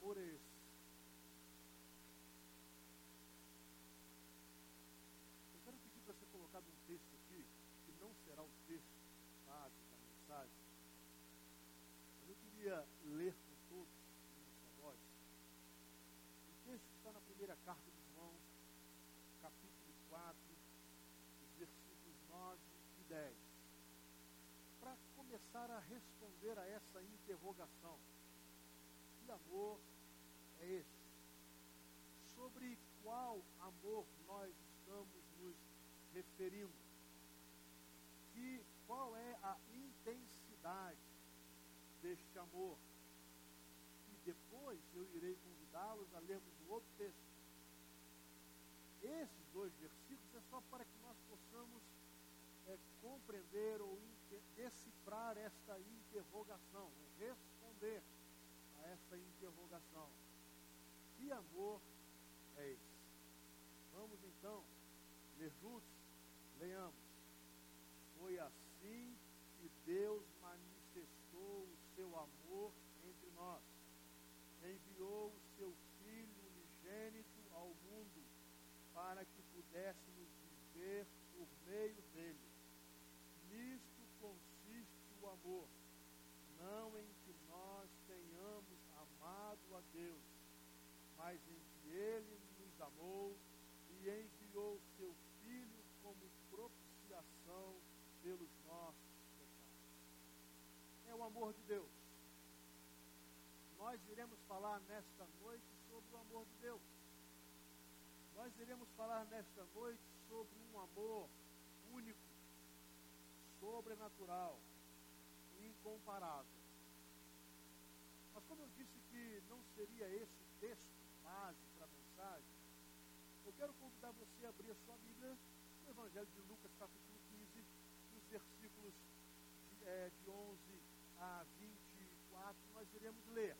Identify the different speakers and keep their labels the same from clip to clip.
Speaker 1: amor é esse? Eu quero pedir para ser colocado um texto aqui, que não será o texto base da mensagem. Mas eu queria ler com todos, sua voz. O texto está na primeira carta de João, capítulo 4, os versículos 9 e 10. Para começar a responder a essa interrogação que amor é esse? Sobre qual amor nós estamos nos referindo? Que, qual é a intensidade deste amor? E depois eu irei convidá-los a lermos um outro texto. Esses dois versículos é só para que nós possamos é, compreender ou decifrar esta interrogação, responder a esta interrogação. Amor é esse? Vamos então ler juntos? Leamos. Foi assim que Deus manifestou o seu amor entre nós. Enviou o seu Filho unigênito ao mundo para que pudéssemos viver por meio dele. Nisto consiste o amor, não em que nós tenhamos amado a Deus, mas em que Ele nos amou e enviou seu Filho como propiciação pelos nossos pecados. É o amor de Deus. Nós iremos falar nesta noite sobre o amor de Deus. Nós iremos falar nesta noite sobre um amor único, sobrenatural, incomparável. Mas como eu disse que não seria esse o texto base para a mensagem, eu quero convidar você a abrir a sua Bíblia no Evangelho de Lucas, capítulo 15, nos versículos de, é, de 11 a 24, nós iremos ler.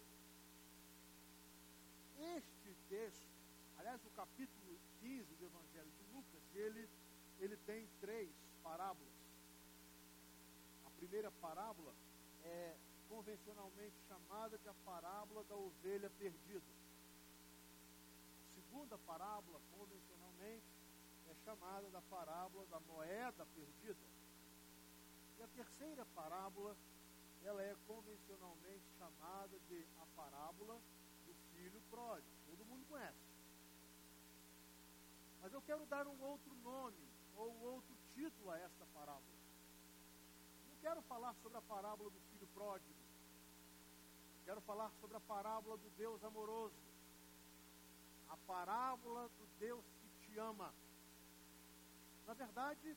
Speaker 1: Este texto, aliás, o capítulo 15 do Evangelho de Lucas, ele, ele tem três parábolas. A primeira parábola é convencionalmente chamada de a parábola da ovelha perdida. Segunda parábola, convencionalmente, é chamada da parábola da moeda perdida. E a terceira parábola, ela é convencionalmente chamada de a parábola do filho pródigo. Todo mundo conhece. Mas eu quero dar um outro nome, ou um outro título a esta parábola. Não quero falar sobre a parábola do filho pródigo. Quero falar sobre a parábola do Deus amoroso. A parábola do Deus que te ama. Na verdade,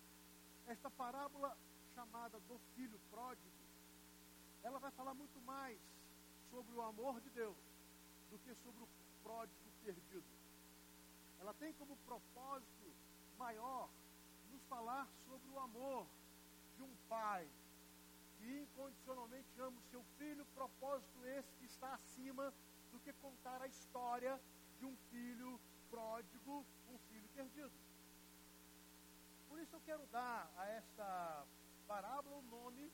Speaker 1: esta parábola chamada do filho pródigo, ela vai falar muito mais sobre o amor de Deus do que sobre o pródigo perdido. Ela tem como propósito maior nos falar sobre o amor de um pai que incondicionalmente ama o seu filho, propósito esse que está acima do que contar a história de um filho pródigo, um filho perdido. Por isso eu quero dar a esta parábola o nome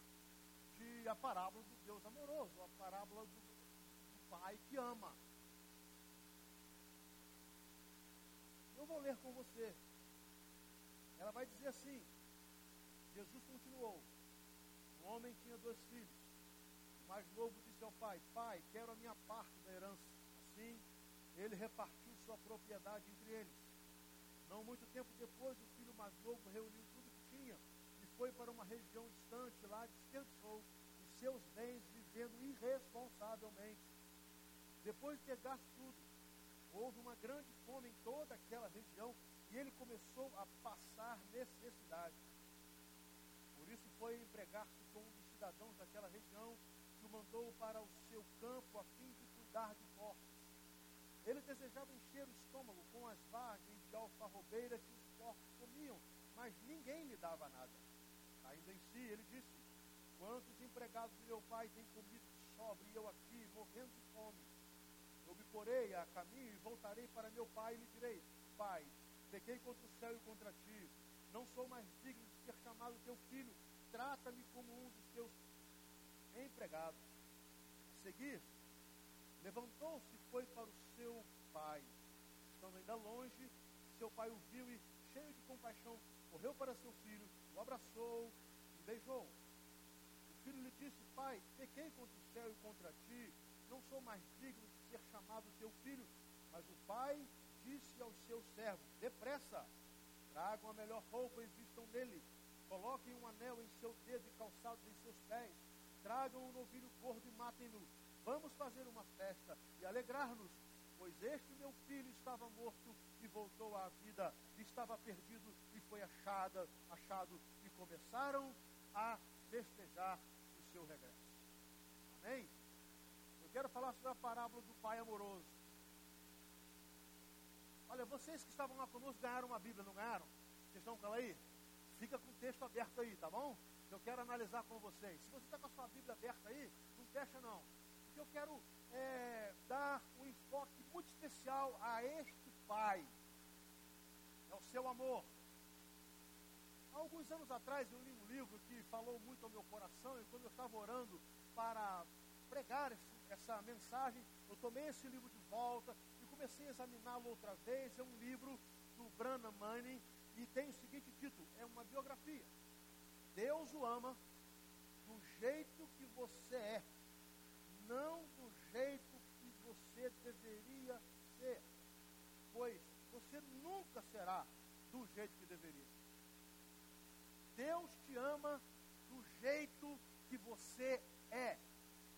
Speaker 1: de a parábola do Deus amoroso, a parábola do, do pai que ama. Eu vou ler com você. Ela vai dizer assim: Jesus continuou. Um homem tinha dois filhos. O mais novo disse ao pai: Pai, quero a minha parte da herança. Ele repartiu sua propriedade entre eles. Não muito tempo depois, o filho mais novo reuniu tudo que tinha e foi para uma região distante. Lá descansou os seus bens, vivendo irresponsavelmente. Depois de ter gasto tudo, houve uma grande fome em toda aquela região e ele começou a passar necessidade. Por isso foi empregar-se com um dos cidadãos daquela região que o mandou para o seu campo a fim de cuidar de porcos. Ele desejava encher o estômago com as vagens de alfarrobeira que os porcos comiam, mas ninguém lhe dava nada. Ainda em si, ele disse: Quantos empregados de meu pai têm comido de sobra e eu aqui, morrendo de fome? Eu me porei a caminho e voltarei para meu pai e lhe direi: Pai, pequei contra o céu e contra ti. Não sou mais digno de ser chamado teu filho. Trata-me como um dos teus empregados. A seguir, Levantou-se e foi para o seu pai. Estando ainda longe, seu pai o viu e, cheio de compaixão, correu para seu filho, o abraçou e beijou. O filho lhe disse: Pai, pequei contra o céu e contra ti, não sou mais digno de ser chamado teu filho. Mas o pai disse aos seus servos: Depressa, tragam a melhor roupa e vistam nele. Coloquem um anel em seu dedo e calçados em seus pés. Tragam um novilho gordo e matem-no. Vamos fazer uma festa e alegrar-nos, pois este meu filho estava morto e voltou à vida, estava perdido e foi achada, achado, e começaram a festejar o seu regresso. Amém? Eu quero falar sobre a parábola do pai amoroso. Olha, vocês que estavam lá conosco ganharam uma Bíblia, não ganharam? Vocês estão com ela aí? Fica com o texto aberto aí, tá bom? Eu quero analisar com vocês. Se você está com a sua Bíblia aberta aí, não fecha não. Porque eu quero é, dar um enfoque muito especial a este pai. É o seu amor. Há alguns anos atrás eu li um livro que falou muito ao meu coração e quando eu estava orando para pregar esse, essa mensagem, eu tomei esse livro de volta e comecei a examiná-lo outra vez. É um livro do Branham Manning e tem o seguinte título: é uma biografia. Deus o ama do jeito que você é, não jeito que você deveria ser, pois você nunca será do jeito que deveria. Deus te ama do jeito que você é.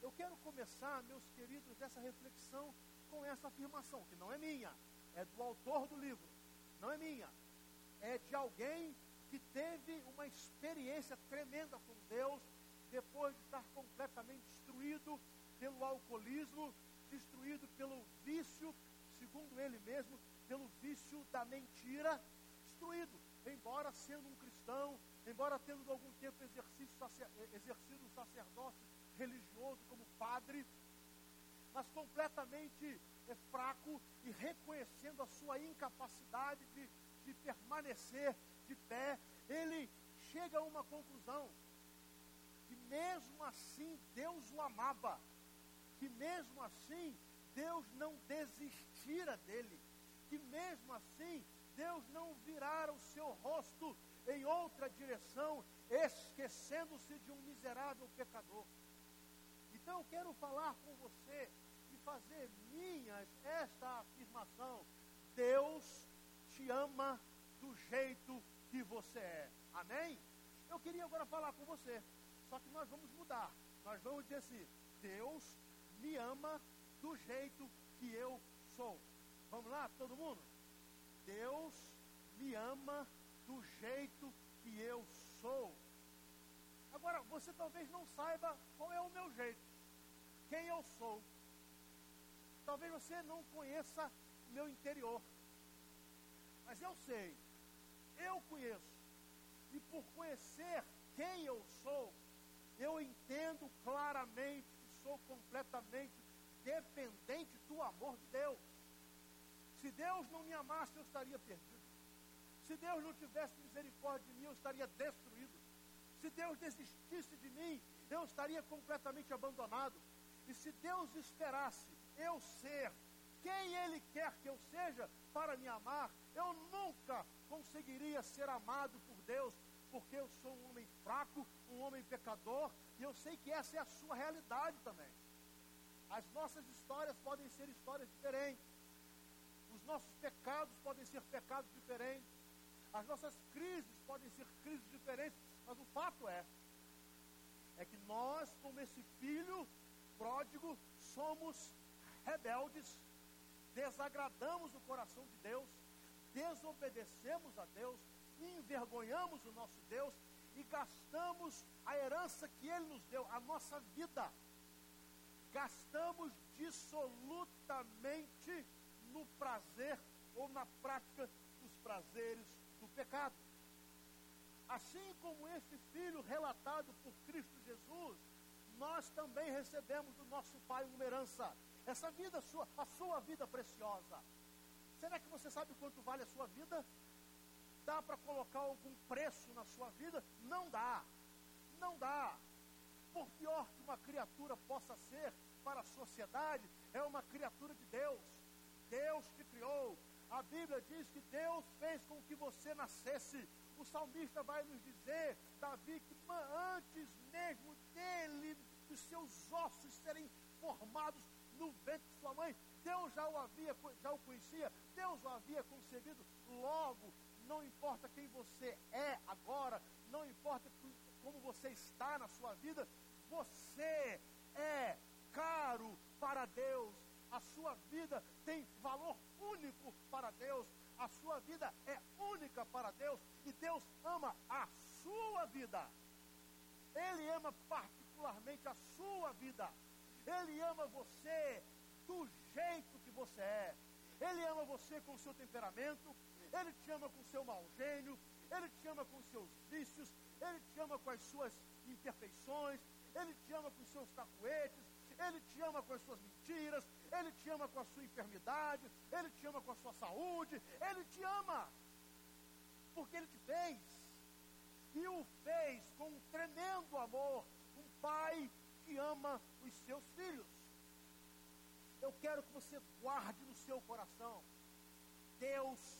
Speaker 1: Eu quero começar, meus queridos, essa reflexão com essa afirmação, que não é minha, é do autor do livro, não é minha, é de alguém que teve uma experiência tremenda com Deus, depois de estar completamente destruído pelo alcoolismo, destruído pelo vício, segundo ele mesmo, pelo vício da mentira, destruído, embora sendo um cristão, embora tendo algum tempo exercido um sacerdócio religioso como padre, mas completamente é, fraco e reconhecendo a sua incapacidade de, de permanecer de pé, ele chega a uma conclusão: que mesmo assim Deus o amava, que mesmo assim Deus não desistira dele, que mesmo assim Deus não virara o seu rosto em outra direção, esquecendo-se de um miserável pecador. Então eu quero falar com você e fazer minhas esta afirmação: Deus te ama do jeito que você é. Amém? Eu queria agora falar com você, só que nós vamos mudar. Nós vamos dizer assim: Deus me ama do jeito que eu sou. Vamos lá, todo mundo? Deus me ama do jeito que eu sou. Agora, você talvez não saiba qual é o meu jeito, quem eu sou. Talvez você não conheça o meu interior. Mas eu sei, eu conheço. E por conhecer quem eu sou, eu entendo claramente sou completamente dependente do amor de Deus. Se Deus não me amasse, eu estaria perdido. Se Deus não tivesse misericórdia de mim, eu estaria destruído. Se Deus desistisse de mim, eu estaria completamente abandonado. E se Deus esperasse eu ser quem Ele quer que eu seja para me amar, eu nunca conseguiria ser amado por Deus, porque eu sou um homem fraco, um homem pecador, e eu sei que essa é a sua realidade também. As nossas histórias podem ser histórias diferentes, os nossos pecados podem ser pecados diferentes, as nossas crises podem ser crises diferentes, mas o fato é, é que nós, como esse filho pródigo, somos rebeldes, desagradamos o coração de Deus, desobedecemos a Deus, envergonhamos o nosso Deus e gastamos a herança que Ele nos deu, a nossa vida. Gastamos dissolutamente no prazer ou na prática dos prazeres do pecado. Assim como esse filho relatado por Cristo Jesus, nós também recebemos do nosso Pai uma herança. Essa vida sua, a sua vida preciosa. Será que você sabe quanto vale a sua vida? Dá para colocar algum preço na sua vida? Não dá. Não dá. Por pior que uma criatura possa ser, para a sociedade, é uma criatura de Deus. Deus te criou. A Bíblia diz que Deus fez com que você nascesse. O salmista vai nos dizer, Davi, que antes mesmo dele, dos seus ossos serem formados no ventre de sua mãe, Deus já o havia, já o conhecia, Deus o havia concebido. Logo, não importa quem você é agora, não importa como você está na sua vida, você é caro para Deus. A sua vida tem valor único para Deus. A sua vida é única para Deus. E Deus ama a sua vida. Ele ama particularmente a sua vida. Ele ama você do jeito que você é. Ele ama você com o seu temperamento. Ele te ama com seu mau gênio. Ele te ama com seus vícios. Ele te ama com as suas imperfeições. Ele te ama com seus cacuetes. Ele te ama com as suas mentiras. Ele te ama com a sua enfermidade. Ele te ama com a sua saúde. Ele te ama. Porque ele te fez. E o fez com um tremendo amor. Um pai que ama os seus filhos. Eu quero que você guarde no seu coração. Deus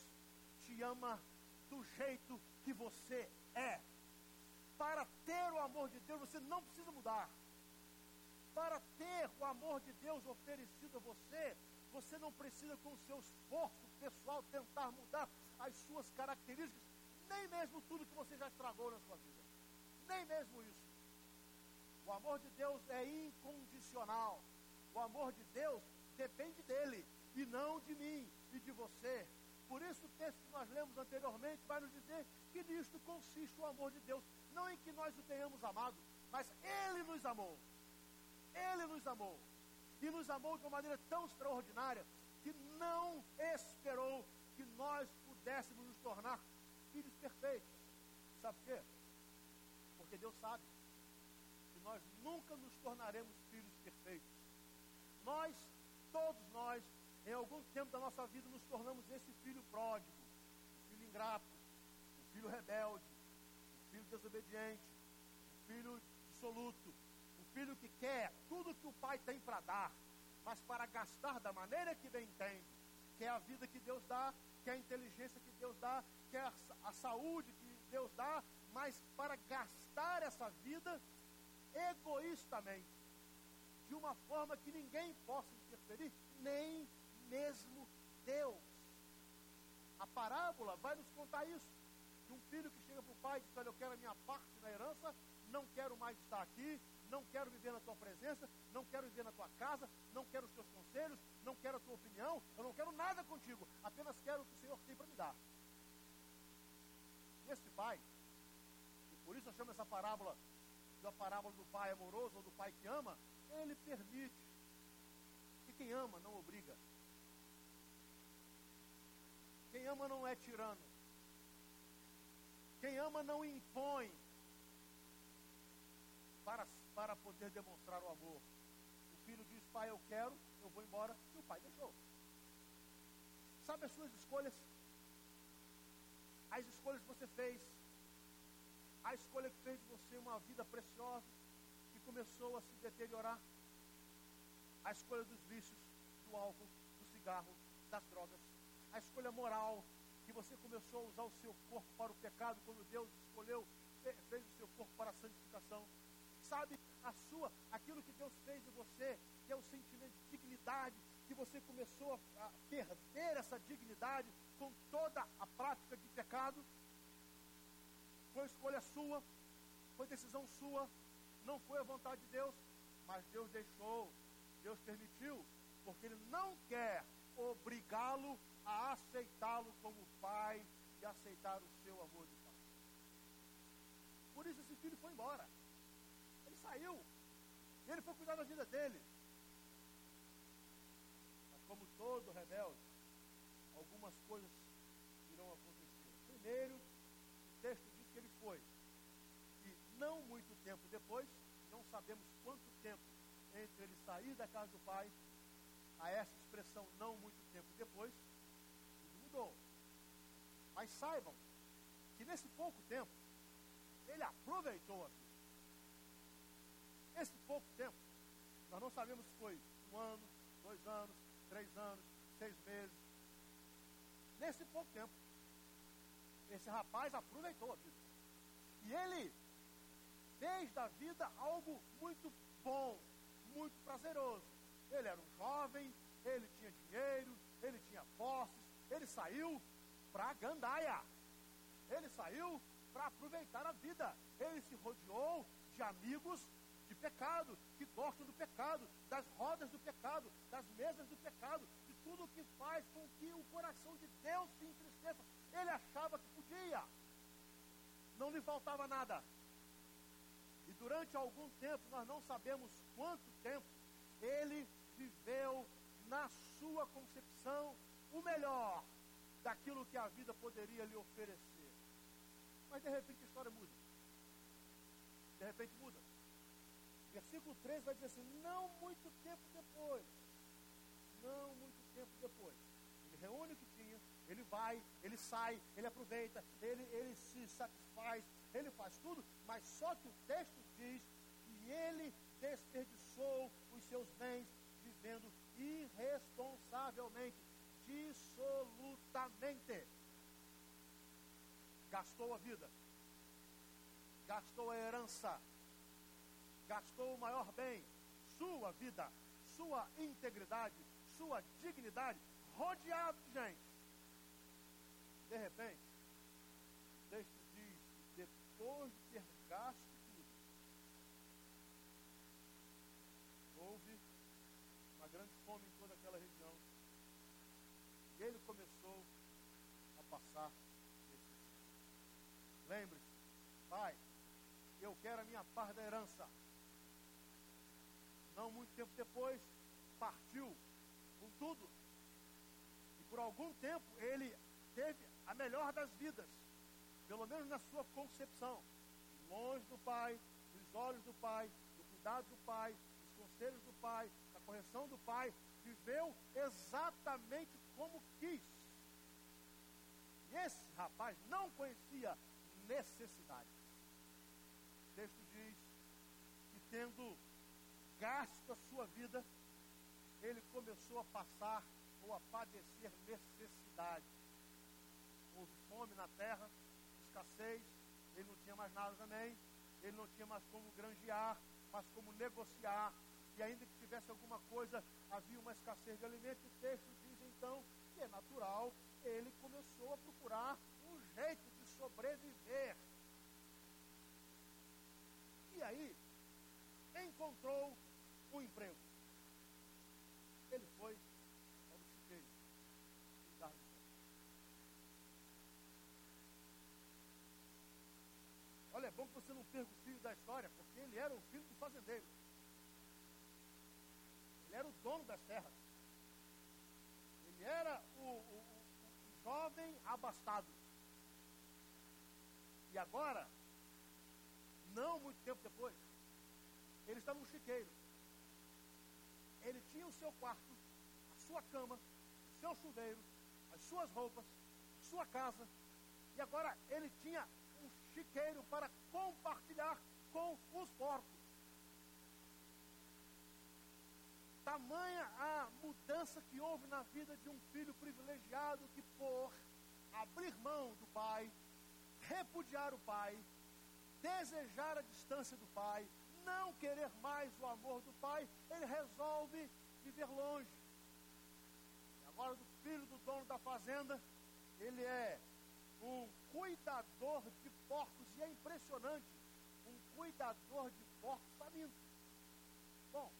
Speaker 1: te ama do jeito que você é. Para ter o amor de Deus, você não precisa mudar. Para ter o amor de Deus oferecido a você, você não precisa, com o seu esforço pessoal, tentar mudar as suas características, nem mesmo tudo que você já estragou na sua vida. Nem mesmo isso. O amor de Deus é incondicional. O amor de Deus depende dele e não de mim e de você. Por isso, o texto que nós lemos anteriormente vai nos dizer que nisto consiste o amor de Deus. Não em que nós o tenhamos amado, mas Ele nos amou. Ele nos amou. E nos amou de uma maneira tão extraordinária que não esperou que nós pudéssemos nos tornar filhos perfeitos. Sabe por quê? Porque Deus sabe que nós nunca nos tornaremos filhos perfeitos. Nós, todos nós, em algum tempo da nossa vida nos tornamos esse filho pródigo, o filho ingrato, o filho rebelde, o filho desobediente, o filho dissoluto, o filho que quer tudo que o pai tem para dar, mas para gastar da maneira que bem entende, que é a vida que Deus dá, que é a inteligência que Deus dá, que é a saúde que Deus dá, mas para gastar essa vida egoístamente, de uma forma que ninguém possa interferir, nem mesmo Deus. A parábola vai nos contar isso. De um filho que chega para o pai e diz, olha, eu quero a minha parte na herança, não quero mais estar aqui, não quero viver na tua presença, não quero viver na tua casa, não quero os teus conselhos, não quero a tua opinião, eu não quero nada contigo, apenas quero o que o Senhor tem para me dar. Esse pai, e por isso eu chamo essa parábola da parábola do pai amoroso ou do pai que ama, ele permite. E quem ama não obriga. Quem ama não é tirano. Quem ama não impõe para, para poder demonstrar o amor. O filho diz, pai, eu quero, eu vou embora, e o pai deixou. Sabe as suas escolhas? As escolhas que você fez, a escolha que fez de você uma vida preciosa, que começou a se deteriorar, a escolha dos vícios, do álcool, do cigarro, das drogas, a escolha moral, que você começou a usar o seu corpo para o pecado, quando Deus escolheu, fez o seu corpo para a santificação. Sabe a sua, aquilo que Deus fez em você, que é o sentimento de dignidade, que você começou a perder essa dignidade com toda a prática de pecado. Foi escolha sua, foi decisão sua, não foi a vontade de Deus, mas Deus deixou, Deus permitiu, porque Ele não quer obrigá-lo a aceitá-lo como pai e aceitar o seu amor de pai. Por isso esse filho foi embora. Ele saiu. Ele foi cuidar da vida dele. Mas como todo rebelde, algumas coisas irão acontecer. Primeiro, o texto diz que ele foi. E não muito tempo depois, não sabemos quanto tempo entre ele sair da casa do pai a essa expressão não muito tempo depois, Mas saibam que nesse pouco tempo, ele aproveitou a vida. Nesse pouco tempo, Nós não sabemos se foi um ano, dois anos, três anos, seis meses. Nesse pouco tempo, esse rapaz aproveitou a vida. E ele fez da vida algo muito bom, muito prazeroso. Ele era um jovem, ele tinha dinheiro, ele tinha posses, ele saiu para Gandaia. Ele saiu para aproveitar a vida. Ele se rodeou de amigos de pecado, que gostam do pecado, das rodas do pecado, das mesas do pecado, de tudo que faz com que o coração de Deus se entristeça. Ele achava que podia. Não lhe faltava nada. E durante algum tempo, nós não sabemos quanto tempo, ele viveu na sua concepção o melhor daquilo que a vida poderia lhe oferecer. Mas de repente a história muda. De repente muda. Versículo 3 vai dizer assim: não muito tempo depois. Não muito tempo depois. Ele reúne o que tinha, ele vai, ele sai, ele aproveita, ele, ele se satisfaz, ele faz tudo, mas só que o texto diz que ele desperdiçou os seus bens vivendo irresponsavelmente, dissolutamente. Gastou a vida, gastou a herança, gastou o maior bem, sua vida, sua integridade, sua dignidade, rodeado de gente. De repente, o diz que depois de ter gasto tudo, houve uma grande fome em toda aquela região. E ele começou Lembre-se, pai, eu quero a minha parte da herança. Não muito tempo depois, partiu com tudo. E por algum tempo ele teve a melhor das vidas, pelo menos na sua concepção, longe do pai, dos olhos do pai, do cuidado do pai, dos conselhos do pai, da correção do pai, viveu exatamente como quis. Esse rapaz não conhecia necessidade. O texto diz que tendo gasto a sua vida, ele começou a passar ou a padecer necessidade. Houve fome na terra, escassez, ele não tinha mais nada também, ele não tinha mais como granjear, mas como negociar, e ainda que tivesse alguma coisa, havia uma escassez de alimento. O texto diz então é natural, ele começou a procurar um jeito de sobreviver. E aí, encontrou um emprego. Ele foi para o chiqueiro, Olha, é bom que você não perca o filho da história, porque ele era o filho do fazendeiro. Ele era o dono das terras. Ele era o, o, o jovem abastado. E agora, não muito tempo depois, ele está no chiqueiro. Ele tinha o seu quarto, a sua cama, seu chuveiro, as suas roupas, sua casa. E agora ele tinha um chiqueiro para compartilhar com os porcos. Tamanha a mudança que houve na vida de um filho privilegiado que, por abrir mão do pai, repudiar o pai, desejar a distância do pai, não querer mais o amor do pai, ele resolve viver longe. E agora, do filho do dono da fazenda, ele é um cuidador de porcos, e é impressionante, um cuidador de porcos faminto. Bom,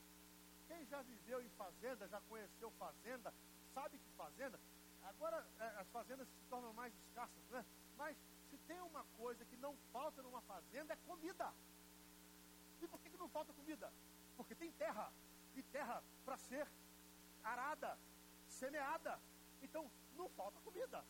Speaker 1: quem já viveu em fazenda, já conheceu fazenda, sabe que fazenda, agora é, as fazendas se tornam mais escassas, né? Mas se tem uma coisa que não falta numa fazenda é comida. E por que, que não falta comida? Porque tem terra. E terra para ser arada, semeada. Então não falta comida.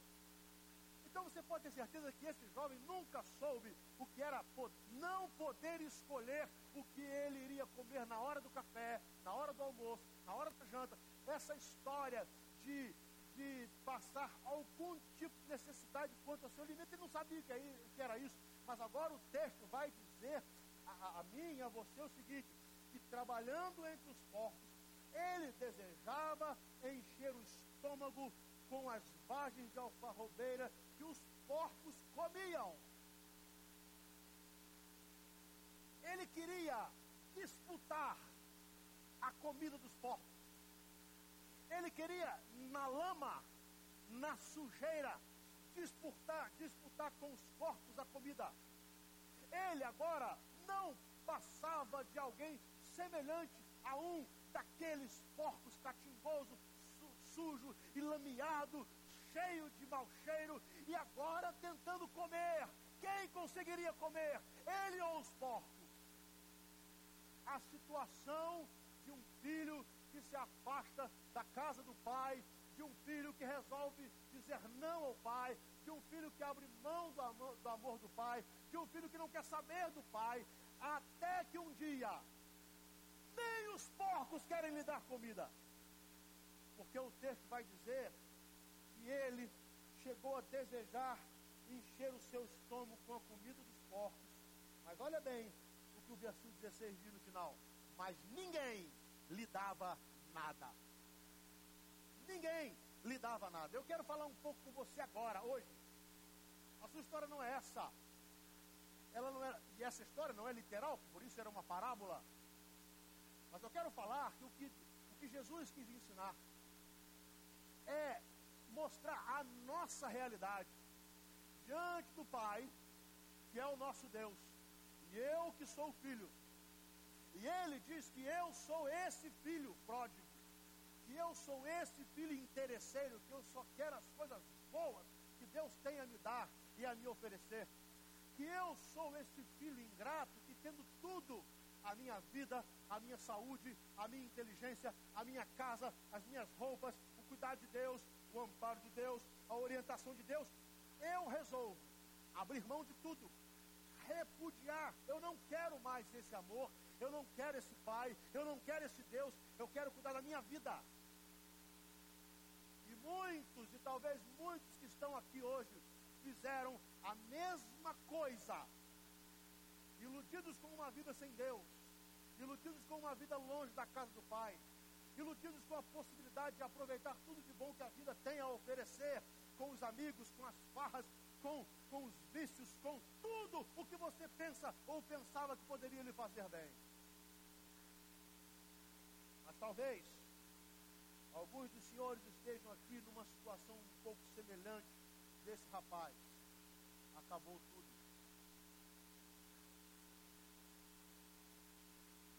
Speaker 1: Então você pode ter certeza que esse jovem nunca soube o que era não poder escolher o que ele iria comer na hora do café, na hora do almoço, na hora da janta. Essa história de, de passar algum tipo de necessidade quanto ao seu alimento, ele não sabia que, que era isso. Mas agora o texto vai dizer a, a mim e a você o seguinte: e trabalhando entre os porcos, ele desejava encher o estômago com as vagens de alfarrobeira que os porcos comiam. Ele queria disputar a comida dos porcos. Ele queria, na lama, na sujeira, disputar, disputar com os porcos a comida. Ele agora não passava de alguém semelhante a um daqueles porcos catimbosos, su, sujo e lameado, cheio de mau cheiro, e agora tentando comer. Quem conseguiria comer? Ele ou os porcos? A situação de um filho que se afasta da casa do pai, de um filho que resolve dizer não ao pai, de um filho que abre mão do amor, do amor do pai, de um filho que não quer saber do pai, até que um dia nem os porcos querem lhe dar comida. Porque o texto vai dizer que ele chegou a desejar encher o seu estômago com a comida dos porcos. Mas olha bem o que o versículo 16 diz no final. Mas ninguém lhe dava nada. Ninguém lhe dava nada. Eu quero falar um pouco com você agora, hoje. A sua história não é essa. Ela não era, e essa história não é literal, por isso era uma parábola. Mas eu quero falar que o que, o que Jesus quis ensinar é mostrar a nossa realidade diante do Pai, que é o nosso Deus, e eu que sou o filho. E ele diz que eu sou esse filho pródigo, que eu sou esse filho interesseiro, que eu só quero as coisas boas que Deus tem a me dar e a me oferecer. Que eu sou esse filho ingrato que tendo tudo, a minha vida, a minha saúde, a minha inteligência, a minha casa, as minhas roupas, cuidado de Deus, o amparo de Deus, a orientação de Deus, eu resolvo abrir mão de tudo, repudiar. Eu não quero mais esse amor, eu não quero esse pai, eu não quero esse Deus, eu quero cuidar da minha vida. E muitos, e talvez muitos que estão aqui hoje, fizeram a mesma coisa, iludidos com uma vida sem Deus, iludidos com uma vida longe da casa do Pai, iludidos com a possibilidade de aproveitar tudo de bom que a vida tem a oferecer, com os amigos, com as farras, com, com os vícios, com tudo o que você pensa ou pensava que poderia lhe fazer bem. Mas talvez alguns dos senhores estejam aqui numa situação um pouco semelhante desse rapaz. Acabou tudo.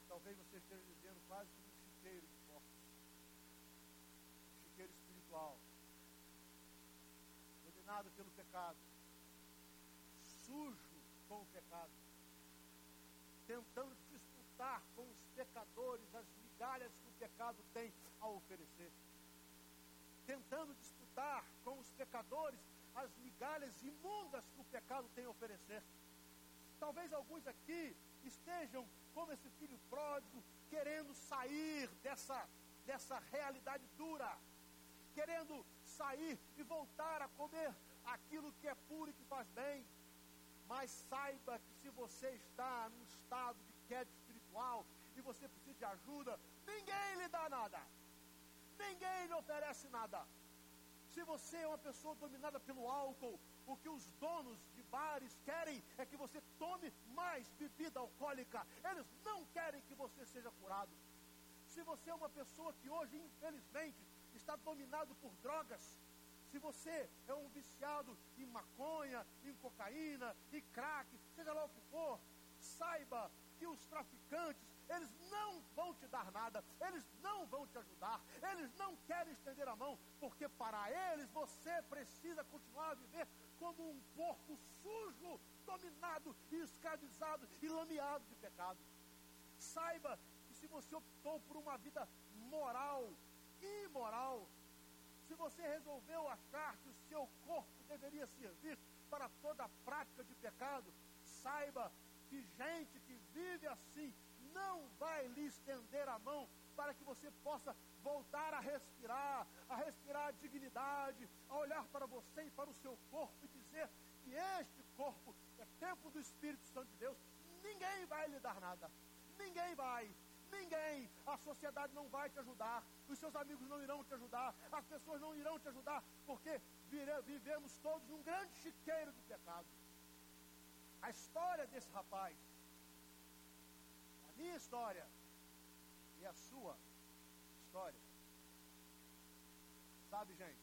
Speaker 1: Talvez você esteja dizendo quase como um chiqueiro de porcos. Um chiqueiro espiritual. Dominado pelo pecado. Sujo com o pecado. Tentando disputar com os pecadores as migalhas que o pecado tem a oferecer. Tentando disputar com os pecadores as migalhas imundas que o pecado tem a oferecer. Talvez alguns aqui estejam como esse filho pródigo, querendo sair dessa, dessa realidade dura, querendo sair e voltar a comer aquilo que é puro e que faz bem. Mas saiba que se você está num estado de queda espiritual e você precisa de ajuda, ninguém lhe dá nada. Ninguém lhe oferece nada. Se você é uma pessoa dominada pelo álcool, o que os donos de bares querem é que você tome mais bebida alcoólica. Eles não querem que você seja curado. Se você é uma pessoa que hoje, infelizmente, está dominado por drogas, se você é um viciado em maconha, em cocaína, em crack, seja lá o que for, saiba que os traficantes eles não vão te dar nada, eles não vão te ajudar, eles não querem estender a mão, porque para eles você precisa continuar a viver como um porco sujo, dominado escravizado e lameado de pecado. Saiba que se você optou por uma vida moral, imoral, se você resolveu achar que o seu corpo deveria servir para toda a prática de pecado, saiba que gente que vive assim não vai lhe estender a mão para que você possa voltar a respirar, a respirar a dignidade, a olhar para você e para o seu corpo e dizer que este corpo é templo do Espírito Santo de Deus. Ninguém vai lhe dar nada. Ninguém vai. Ninguém. A sociedade não vai te ajudar, os seus amigos não irão te ajudar, as pessoas não irão te ajudar, porque vivemos todos num grande chiqueiro do pecado. A história desse rapaz, a minha história e a sua história. Sabe, gente,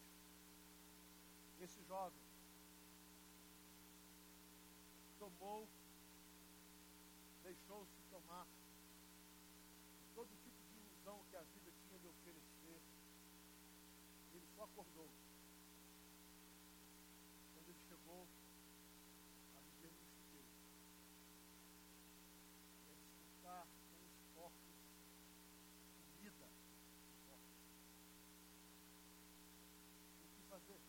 Speaker 1: esse jovem tomou, deixou-se tomar todo tipo de ilusão que a vida tinha de oferecer. Ele só acordou. Quando ele chegou a viver no chiqueiro. E a desfrutar com os corpos comida dos corpos. O que fazer?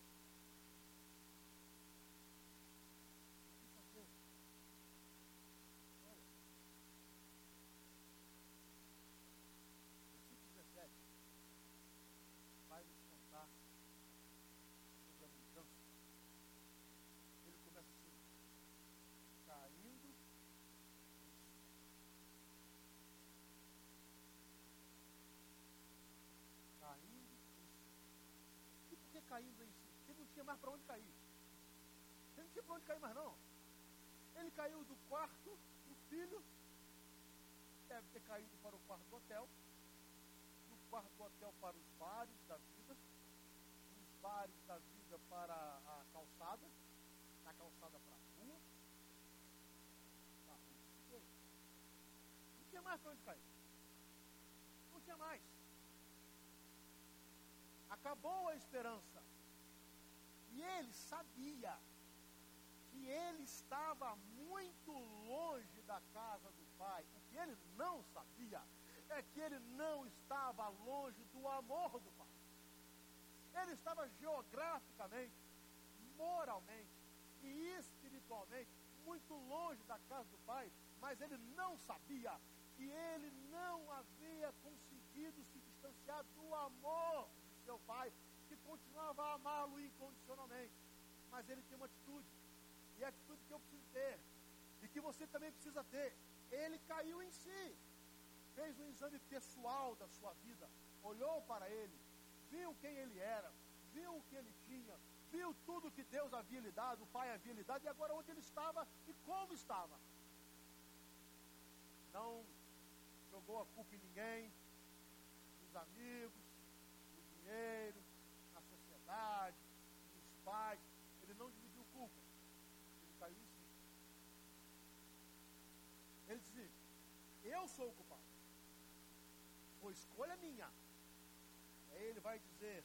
Speaker 1: Caindo em si. Ele não tinha mais para onde cair. Ele não tinha para onde cair mais não. Ele caiu do quarto do filho, deve ter caído para o quarto do hotel, do quarto do hotel para os bares da vida, dos bares da vida para a calçada, da calçada para a rua. Não tinha mais para onde cair. Não tinha mais. Acabou a esperança. Ele sabia que ele estava muito longe da casa do pai. O que ele não sabia é que ele não estava longe do amor do pai. Ele estava geograficamente, moralmente e espiritualmente muito longe da casa do pai, mas ele não sabia que ele não havia conseguido se distanciar do amor de seu pai continuava a amá-lo incondicionalmente. Mas ele tem uma atitude, e é a atitude que eu preciso ter, e que você também precisa ter. Ele caiu em si, fez um exame pessoal da sua vida, olhou para ele, viu quem ele era, viu o que ele tinha, viu tudo que Deus havia lhe dado, o Pai havia lhe dado, e agora onde ele estava e como estava. Não jogou a culpa em ninguém, nos amigos, no dinheiro, dos pais. Ele não dividiu culpa. Ele caiu em si. Ele dizia, eu sou o culpado. Foi escolha minha. Aí ele vai dizer,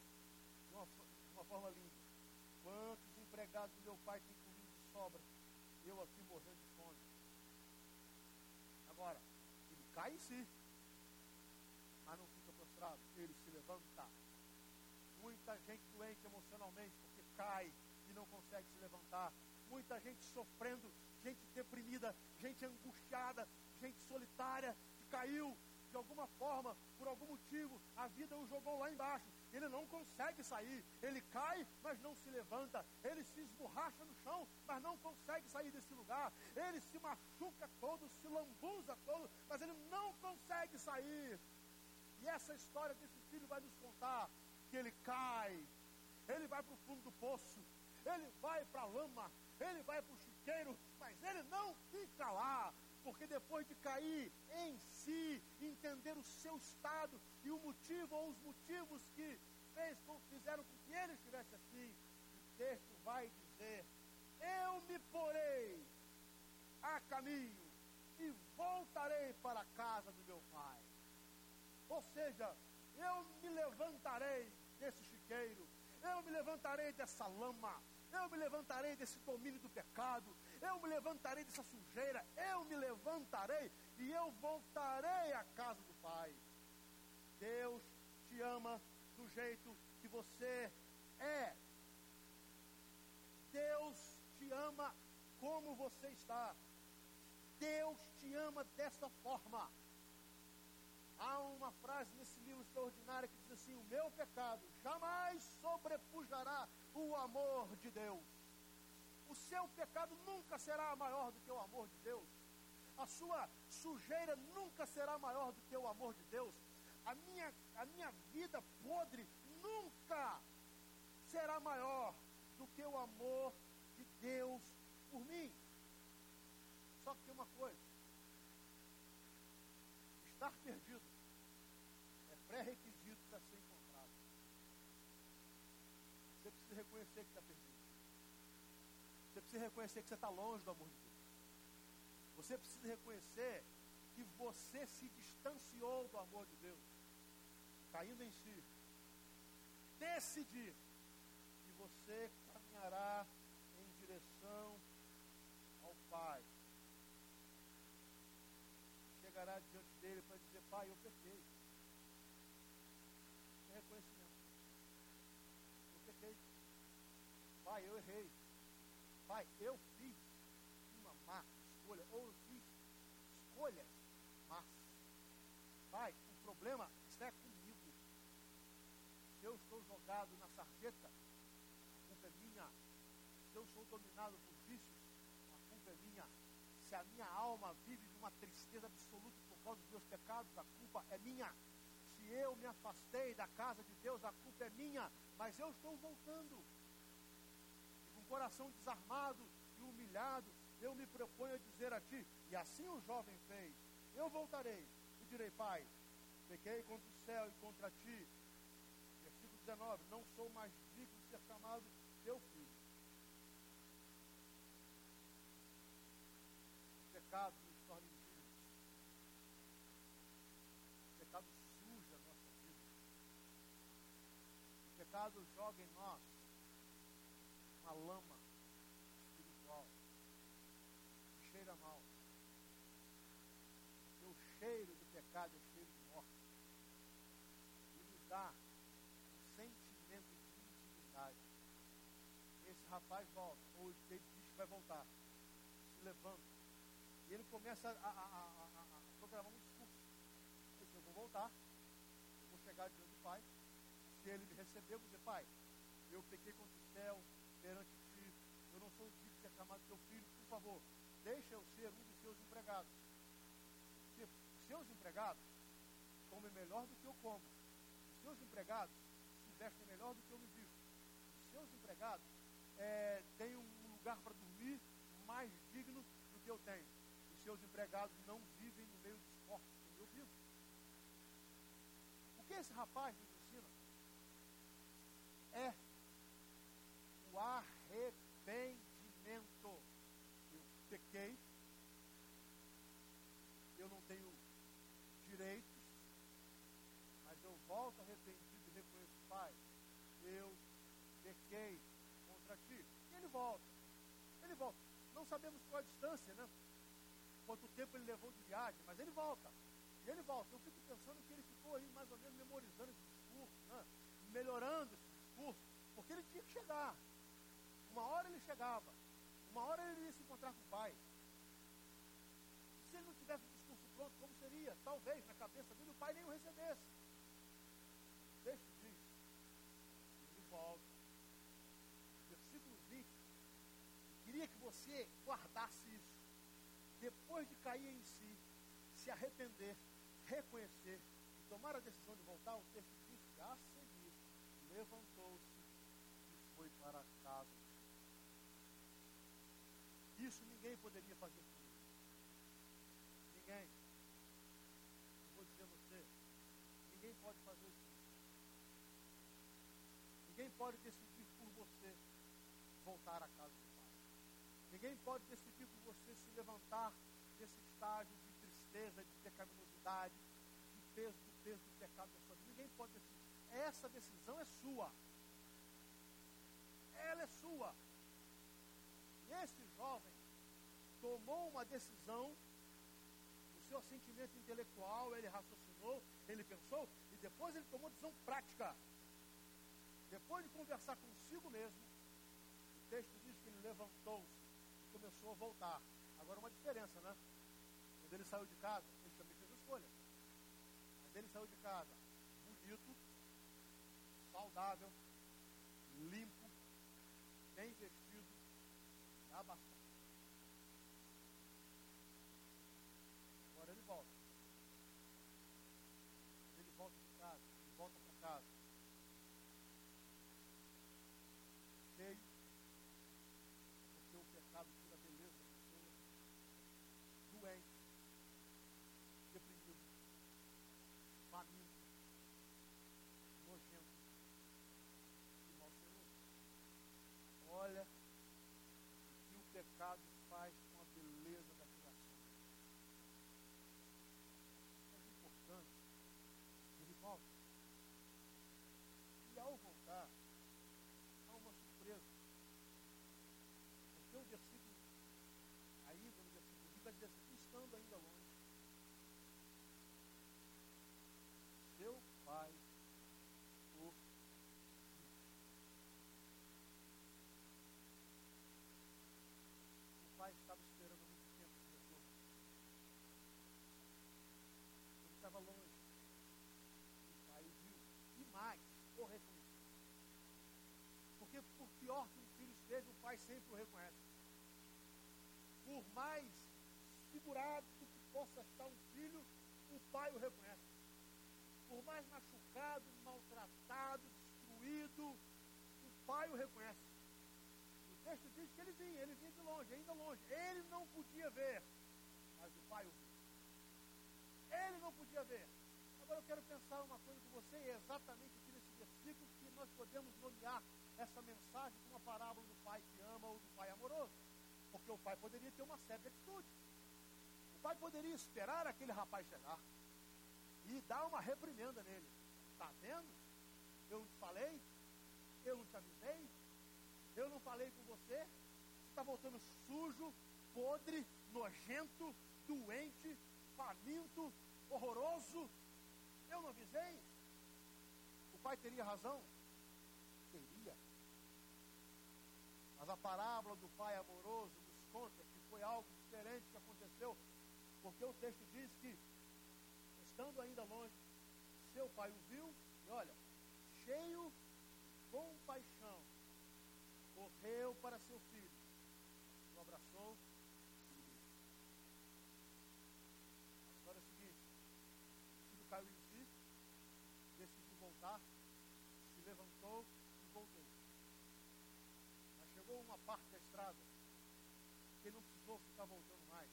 Speaker 1: de uma, de uma forma linda, quantos empregados do meu pai têm comida de sobra? Eu aqui morrendo de fome. Agora, ele cai em si, mas não fica prostrado. Ele se levanta Muita gente doente emocionalmente porque cai e não consegue se levantar. Muita gente sofrendo, gente deprimida, gente angustiada, gente solitária que caiu de alguma forma, por algum motivo, a vida o jogou lá embaixo. Ele não consegue sair. Ele cai, mas não se levanta. Ele se esborracha no chão, mas não consegue sair desse lugar. Ele se machuca todo, se lambuza todo, mas ele não consegue sair. E essa história desse filho vai nos contar que ele cai, ele vai para o fundo do poço, ele vai para a lama, ele vai para o chiqueiro, mas ele não fica lá, porque depois de cair em si, entender o seu estado e o motivo ou os motivos que fez, fizeram com que ele estivesse assim, o texto vai dizer: Eu me porei a caminho e voltarei para a casa do meu pai. Ou seja, eu me levantarei desse chiqueiro, eu me levantarei dessa lama, eu me levantarei desse domínio do pecado, eu me levantarei dessa sujeira, eu me levantarei e eu voltarei à casa do Pai. Deus te ama do jeito que você é. Deus te ama como você está. Deus te ama dessa forma. Há uma frase nesse livro extraordinário que diz assim: O meu pecado jamais sobrepujará o amor de Deus. O seu pecado nunca será maior do que o amor de Deus. a sua sujeira nunca será maior do que o amor de Deus. A minha, a minha vida podre nunca será maior do que o amor de Deus por mim. Só que tem uma coisa: estar perdido pré-requisito para ser encontrado. Você precisa reconhecer que está perdido. Você precisa reconhecer que você está longe do amor de Deus. Você precisa reconhecer que você se distanciou do amor de Deus, caindo em si. Decidir que você caminhará em direção ao Pai. Chegará diante dele para dizer, Pai, eu pequei. É reconhecimento. Eu pequei. Pai, eu errei. Pai, eu fiz uma má escolha. Ou eu fiz escolhas más. Pai, o problema está comigo. Se eu estou jogado na sarjeta, a culpa é minha. Se eu sou dominado por vícios, a culpa é minha. Se a minha alma vive numa tristeza absoluta por causa dos meus pecados, a culpa é minha. Se eu me afastei da casa de Deus, a culpa é minha. Mas eu estou voltando. Coração desarmado e humilhado, eu me proponho a dizer a ti, e assim o jovem fez, eu voltarei e direi, Pai, pequei contra o céu e contra ti. Versículo 19, não sou mais digno de ser chamado teu filho. Pecado nos torna indignos. Pecado suja a nossa vida. O pecado joga em nós uma lama espiritual. Cheira mal. Porque o cheiro do pecado é cheiro de morte. E nos dá um sentimento de indignidade. Esse rapaz volta, ou ele diz que vai voltar. Se levanta. E ele começa a, a, a, a programar um discurso. Ele diz, eu vou voltar, eu vou chegar diante do Pai. Se ele me receber, eu vou dizer, Pai, eu pequei contra o céu, perante ti, eu não sou digno de ser chamado teu filho, por favor, deixa eu ser um dos seus empregados. Os seus empregados comem melhor do que eu como. Os seus empregados se vestem melhor do que eu me visto. Os seus empregados é, têm um lugar para dormir mais digno do que eu tenho. Os seus empregados não vivem no meio dos corpos como eu vivo. O que esse rapaz nos ensina é arrependimento. Eu pequei, eu não tenho direitos, mas eu volto arrependido e reconheço, Pai, eu pequei contra ti. E ele volta. Ele volta. Não sabemos qual a distância, né? Quanto tempo ele levou de viagem, mas ele volta. E ele volta. Eu fico pensando que ele ficou aí mais ou menos memorizando esse discurso, né? melhorando esse discurso, porque ele tinha que chegar. Uma hora ele chegava, uma hora ele ia se encontrar com o pai. Se ele não tivesse o discurso pronto, como seria? Talvez na cabeça dele o pai nem o recebesse. O texto diz, ele volta. Versículo 20. Queria que você guardasse isso. Depois de cair em si, se arrepender, reconhecer e tomar a decisão de voltar, o texto diz a seguir levantou-se e foi para casa. Isso ninguém poderia fazer ele. Ninguém. Eu vou dizer a você, ninguém pode fazer isso. Ninguém pode decidir por você voltar à casa do Pai. Ninguém pode decidir por você se levantar desse estágio de tristeza, de pecaminosidade, de peso, do peso do pecado da sua vida. Ninguém pode decidir. Essa decisão é sua. Ela é sua. E esse jovem tomou uma decisão, o seu sentimento intelectual, ele raciocinou, ele pensou, e depois ele tomou decisão prática. Depois de conversar consigo mesmo, o texto diz que ele levantou-se e começou a voltar. Agora uma diferença, né? Quando ele saiu de casa, ele também fez escolha. Mas ele saiu de casa bonito, saudável, limpo, bem vestido, abastado. estando ainda longe, seu pai o viu. O pai estava esperando há muito tempo esse retorno. Ele estava longe. O pai o viu. E mais, o reconheceu. Porque por pior que o filho esteja, o pai sempre o reconhece. Por mais segurado que possa estar um filho, o pai o reconhece. Por mais machucado, maltratado, destruído, o pai o reconhece. O texto diz que ele vinha, ele vinha de longe, ainda longe. Ele não podia ver, mas o pai o viu. Ele não podia ver. Agora eu quero pensar uma coisa com você, é exatamente aqui nesse versículo nós podemos nomear essa mensagem como uma parábola do pai que ama ou do pai amoroso. Porque o pai poderia ter uma série de atitudes. O pai poderia esperar aquele rapaz chegar e dar uma reprimenda nele. Está vendo? Eu não te falei? Eu não te avisei? Eu não falei com você? Você está voltando sujo, podre, nojento, doente, faminto, horroroso. Eu não avisei? O pai teria razão? Teria. Mas a parábola do pai amoroso nos conta que foi algo diferente que aconteceu, porque o texto diz que, estando ainda longe, seu pai o viu e olha, cheio de compaixão, correu para seu filho, o abraçou e lhe disse. A história é a seguinte: o filho caiu em si, decidiu voltar, se levantou e voltou. Chegou uma parte da estrada que ele não precisou ficar voltando mais.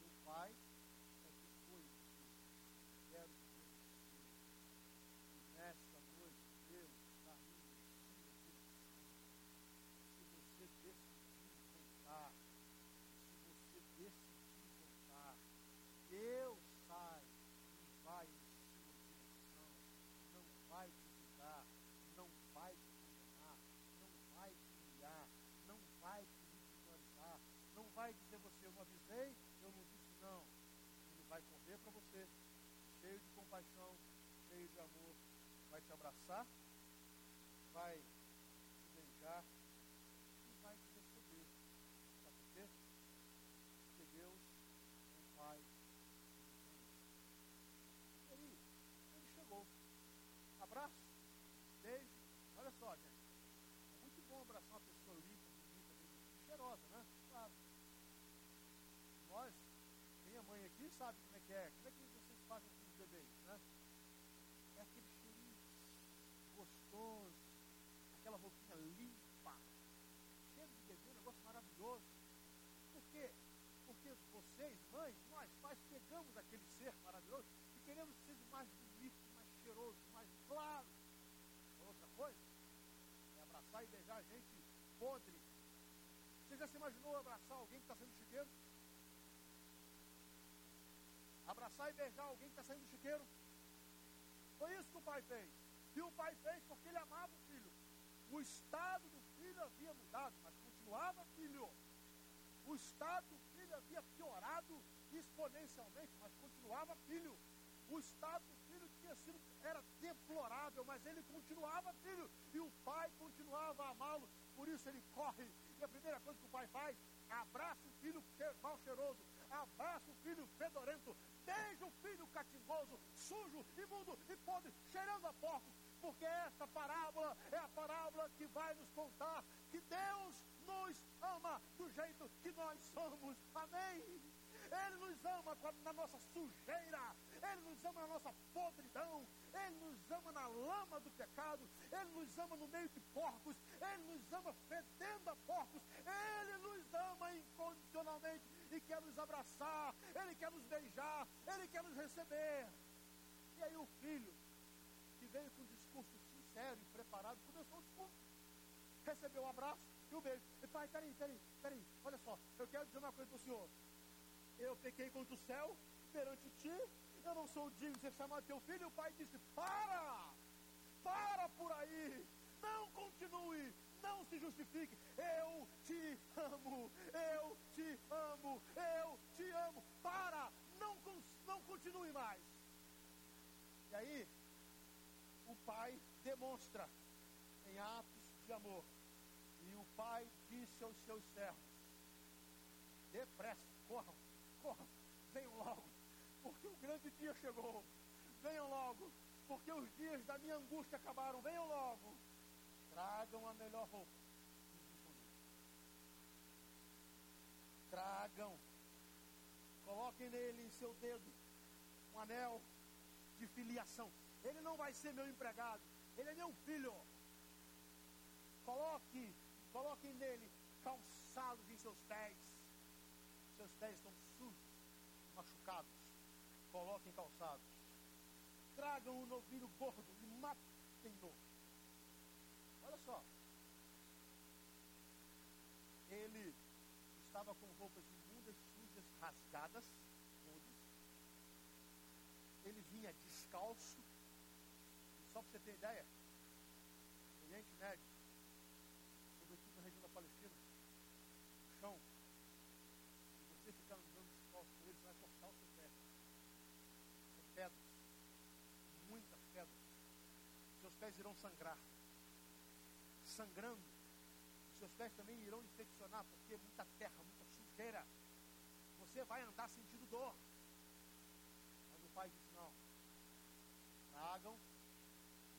Speaker 1: O pai é que foi. Quero dizer que nesta noite Deus está indo em cima de você. Se você decidir voltar, se você decidir voltar, Deus sai e vai em sua direção. Não vai te julgar, não vai te condenar, não vai te humilhar, não vai te ridicularizar, não vai dizer você, eu não avisei, eu não disse não. Ele vai correr para você, cheio de compaixão, cheio de amor, vai te abraçar, vai te beijar e vai te receber. Sabe por quê? Porque Deus é um Pai que nos ama. E aí, ele chegou. Abraço, beijo. Olha só, gente. É muito bom abraçar uma pessoa limpa, bonita, bem cheirosa, né? Claro. Nós, quem é mãe aqui sabe como é que é. Como é que vocês fazem com os bebês, né? É aquele cheirinho gostoso, aquela roupinha limpa. Cheiro de bebê, um negócio maravilhoso. Por quê? Porque vocês, mães, nós pais, pegamos aquele ser maravilhoso e queremos que seja mais bonito, mais cheiroso, mais claro. Outra coisa é abraçar e beijar a gente podre. Você já se imaginou abraçar alguém que está saindo do chiqueiro? Abraçar e beijar alguém que está saindo do chiqueiro? Foi isso que o pai fez. E o pai fez porque ele amava o filho. O estado do filho havia mudado, mas continuava filho. O estado do filho havia piorado exponencialmente, mas continuava filho. O estado do filho tinha sido, era deplorável, mas ele continuava filho. E o pai continuava a amá-lo. Por isso ele corre. E a primeira coisa que o pai faz, abraça o filho mal cheiroso, abraça o filho fedorento, beija o filho catimboso, sujo, imundo e podre, cheirando a porcos. Porque esta parábola é a parábola que vai nos contar que Deus nos ama do jeito que nós somos. Amém? Ele nos ama na nossa sujeira, Ele nos ama na nossa podridão, Ele nos ama na lama do pecado, Ele nos ama no meio de porcos, Ele nos ama fedendo a porcos, Ele nos ama incondicionalmente e quer nos abraçar, Ele quer nos beijar, Ele quer nos receber. E aí o filho, que veio com um discurso sincero e preparado, começou o discurso. Recebeu um abraço e um beijo. E pai, peraí, peraí, peraí, olha só, eu quero dizer uma coisa para o senhor. Eu pequei contra o céu, perante ti, eu não sou digno de ser chamado teu filho, o pai disse: Para! Para por aí! Não continue! Não se justifique! Eu te amo! Eu te amo! Eu te amo! Para! Não, não continue mais! E aí, o pai demonstra em atos de amor. E o pai disse aos seus servos: Depressa, corram, corram, venham logo porque o grande dia chegou. Venham logo, porque os dias da minha angústia acabaram. Venham logo, tragam a melhor roupa. Tragam, coloquem nele em seu dedo um anel de filiação. Ele não vai ser meu empregado, ele é meu filho. Coloque, coloquem nele calçados em seus pés. Seus pés estão sujos, machucados. Coloquem calçados. Tragam um novilho gordo e matem-no. Olha só. Ele estava com roupas imundas, sujas, rasgadas, ele vinha descalço. E só para você ter ideia, Oriente Médio, sobretudo na região da Palestina, o chão, se você ficar andando descalço por ele, você vai cortar o seu pé. São pedras, pedras. Seus pés irão sangrar. Sangrando, seus pés também irão infeccionar, porque é muita terra, muita sujeira. Você vai andar sentindo dor pai disse, não, tragam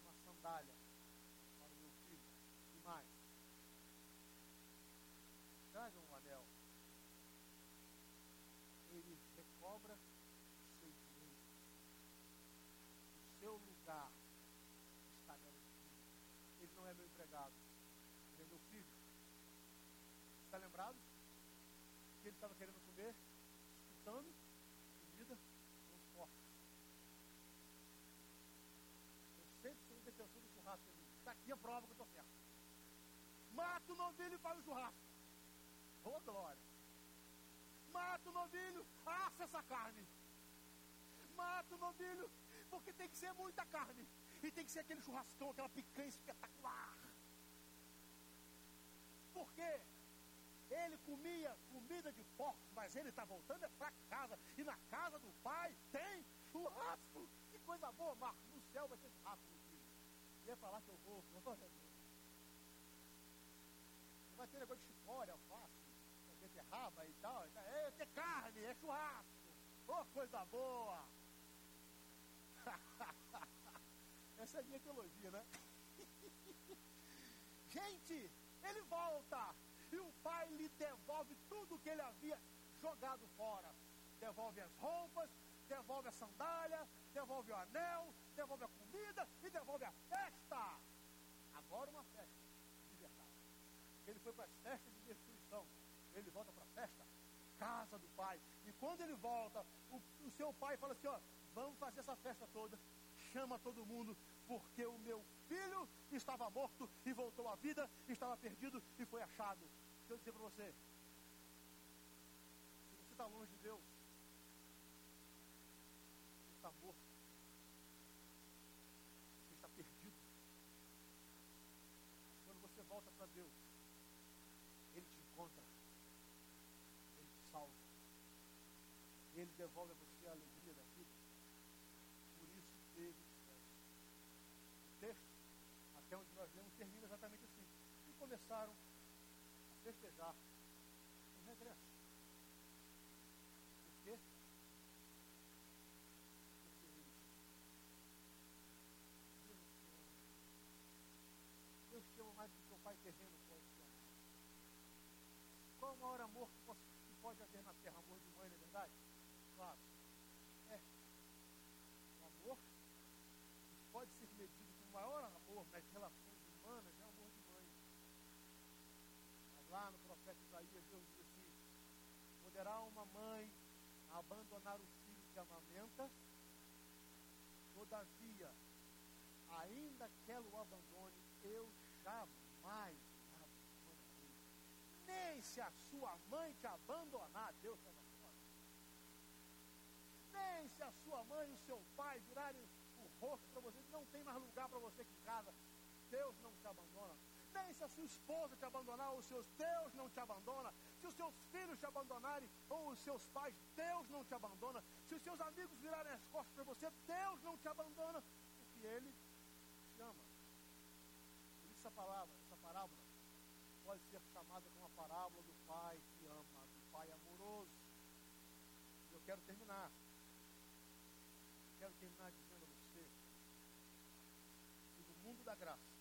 Speaker 1: uma sandália para o meu filho. E mais, tragam um anel. Ele recobra o seu direito. O seu lugar está garantido. Ele não é meu empregado. Ele é meu filho. Está lembrado? Que ele estava querendo comer, escutando comida defensor do churrasco. Está aqui a prova que eu estou certo. Mata o novilho e faz o churrasco. Ô oh, glória. Mata o novilho, assa essa carne. Mata o novilho, porque tem que ser muita carne. E tem que ser aquele churrascão, aquela picanha espetacular. Por quê? Ele comia comida de porcos, mas ele está voltando é para casa. E na casa do pai tem churrasco. Que coisa boa, Marcos. No céu vai ter churrasco ia falar que eu vou. Glória a Deus. Não vai ter negócio de chicória, alface, beterraba e tal. É ter carne, é churrasco. Oh, coisa boa! Essa é a minha teologia, né? Gente, ele volta e o pai lhe devolve tudo que ele havia jogado fora. Devolve as roupas, devolve a sandália, devolve o anel, devolve a comida e devolve a festa. Agora uma festa de verdade. Ele foi para as festas de destruição. Ele volta para a festa, casa do pai. E quando ele volta, o, o seu pai fala assim: ó, vamos fazer essa festa toda. Chama todo mundo, porque o meu filho estava morto e voltou à vida, estava perdido e foi achado. Deixa eu dizer para você: se você está longe de Deus, está morto. Você está perdido. Quando você volta para Deus, Ele te encontra. Ele te salva. Ele devolve a você a alegria da vida. Por isso teve O texto, até onde nós lemos, termina exatamente assim. E começaram festejar o regresso. Por quê? Deus te ama mais do que seu pai terreno pode te amar. Qual o maior amor que pode haver na terra? Amor de mãe, não é verdade? Claro. É. O amor pode ser medido com o maior amor nas relações humanas, é o amor de mãe. Mas lá no profeta Isaías, Deus diz assim: poderá uma mãe abandonar o filho que amamenta, todavia, ainda que ela o abandone, eu jamais abandonarei. Nem se a sua mãe te abandonar, Deus te abandona. Nem se a sua mãe e o seu pai virarem o rosto para você, não tem mais lugar para você aqui em casa, Deus não te abandona tem se a sua esposa te abandonar, ou seus Deus não te abandona. Se os seus filhos te abandonarem, ou os seus pais, Deus não te abandona. Se os seus amigos virarem as costas para você, Deus não te abandona, porque Ele te ama. Por isso essa palavra, essa parábola, pode ser chamada como a parábola do Pai que ama, do Pai amoroso. Eu quero terminar. Eu quero terminar dizendo a você que no mundo da graça,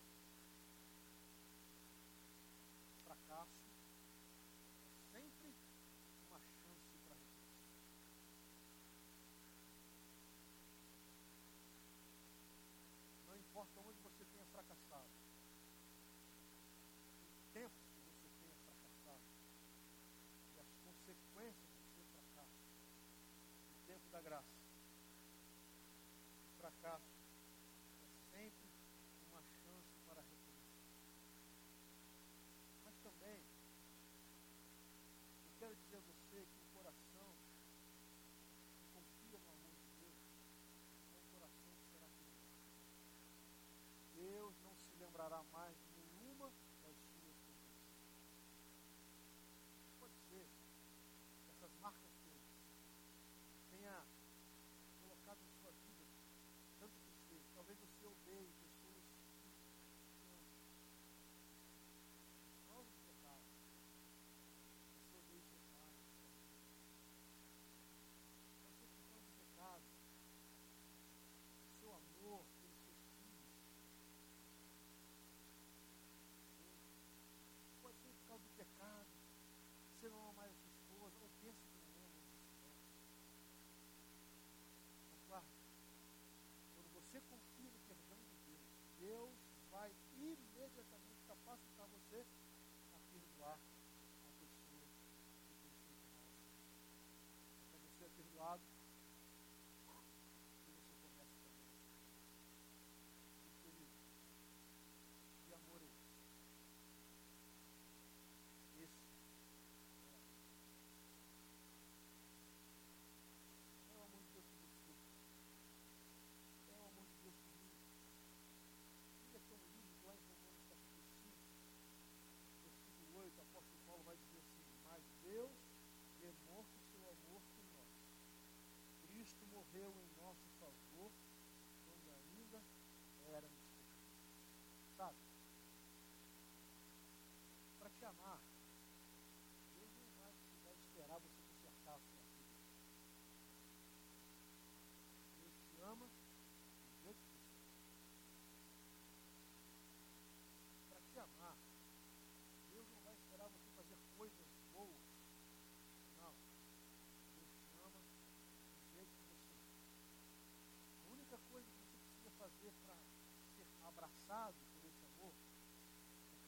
Speaker 1: Deus vai imediatamente capacitar você a perdoar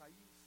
Speaker 1: Caín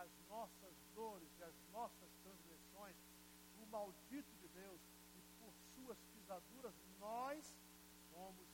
Speaker 1: as nossas dores e as nossas transgressões, o maldito de Deus, e por suas pisaduras nós fomos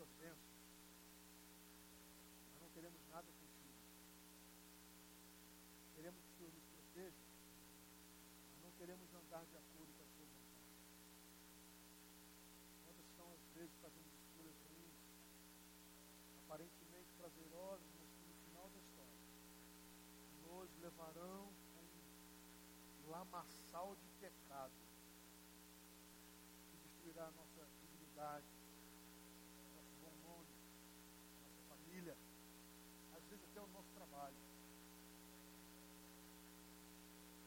Speaker 1: Nós não queremos nada contigo. Queremos que o Senhor nos proteja. Nós não queremos andar de acordo com a sua vontade. Quantas são as vezes fazendo escolhas ruins, aparentemente prazerosas, mas que no final da história nos levarão a um lamaçal de pecado que destruirá a nossa dignidade o nosso trabalho.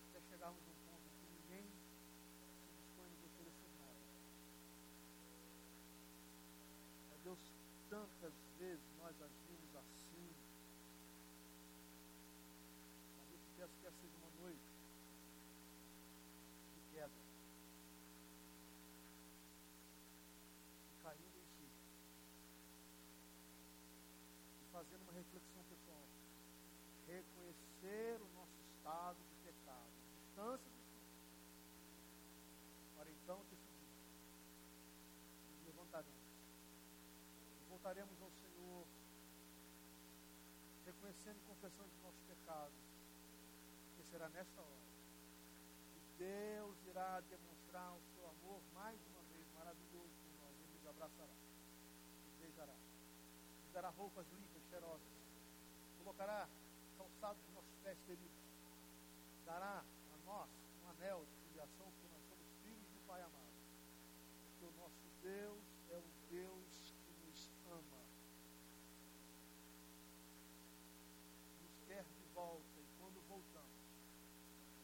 Speaker 1: Até chegarmos a um ponto que ninguém se dispõe a nos oferecer nada. Ó Deus, tantas vezes nós agimos assim. Mas eu te peço que essa seja uma noite de queda. E caindo em si. E fazendo uma reflexão pessoal. Reconhecer o nosso estado de pecado. Distância do Senhor. Então decidir. Nos levantaremos. Voltaremos ao Senhor. Reconhecendo e confessando os nossos pecados. Que será nesta hora. que Deus irá demonstrar o seu amor mais uma vez maravilhoso por nós. Ele nos abraçará. Nos beijará. Nos dará roupas limpas, cheirosas. Colocará calçados nos nossos pés feridos. Dará a nós um anel de filiação, porque nós somos filhos do Pai amado. Porque o nosso Deus é um Deus que nos ama. Nos quer de volta. E quando voltamos,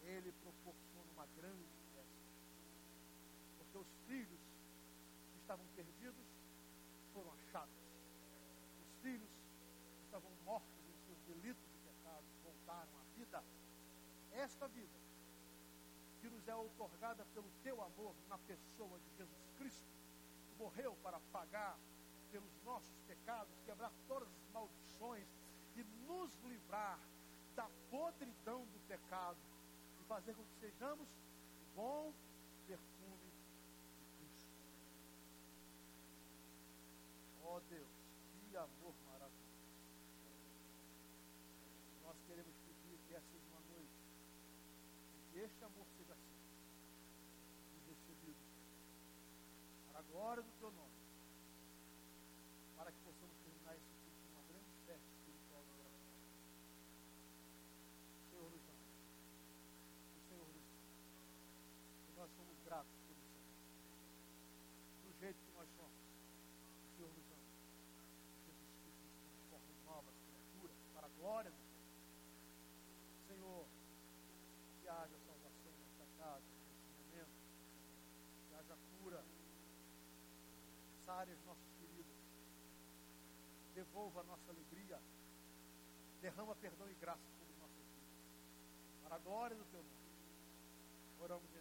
Speaker 1: Ele proporciona uma grande festa. Porque os filhos que estavam perdidos foram achados. Os filhos que estavam mortos em seus delitos e pecados voltaram à vida. Esta vida que nos é otorgada pelo teu amor na pessoa de Jesus Cristo, que morreu para pagar pelos nossos pecados, quebrar todas as maldições e nos livrar da podridão do pecado e fazer com que sejamos bom perfume de Cristo. Ó Deus, sarem as nossas. Devolva a nossa alegria. Derrama perdão e graça sobre nossas vidas. Para a glória do teu nome. Oramos em